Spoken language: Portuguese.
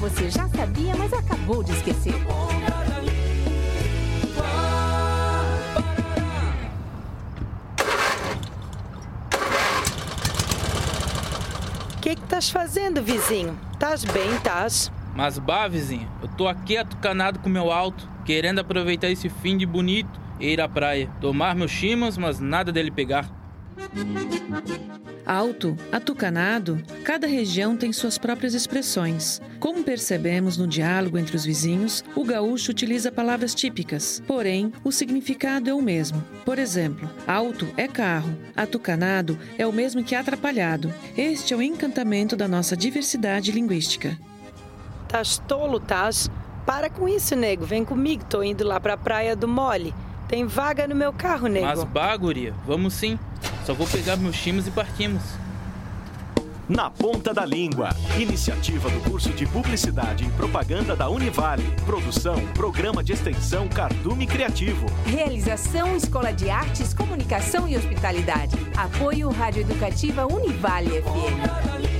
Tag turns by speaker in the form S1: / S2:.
S1: você já sabia, mas acabou de esquecer.
S2: O que estás fazendo, vizinho? Estás bem, estás?
S3: Mas bah, vizinho, eu tô aqui atucanado com meu alto, querendo aproveitar esse fim de bonito e ir à praia. Tomar meus chimas, mas nada dele pegar.
S4: Alto, atucanado, cada região tem suas próprias expressões. Como percebemos no diálogo entre os vizinhos, o gaúcho utiliza palavras típicas, porém, o significado é o mesmo. Por exemplo, alto é carro, atucanado é o mesmo que atrapalhado. Este é o encantamento da nossa diversidade linguística.
S2: Estás tolo, estás? Para com isso, nego. Vem comigo, tô indo lá pra praia do Mole. Tem vaga no meu carro, nego.
S3: Mas bah, guria, vamos sim. Só vou pegar meus chimas e partimos.
S5: Na Ponta da Língua. Iniciativa do curso de Publicidade e Propaganda da Univale. Produção, Programa de Extensão Cardume Criativo.
S1: Realização Escola de Artes, Comunicação e Hospitalidade. Apoio Rádio Educativa Univale FM.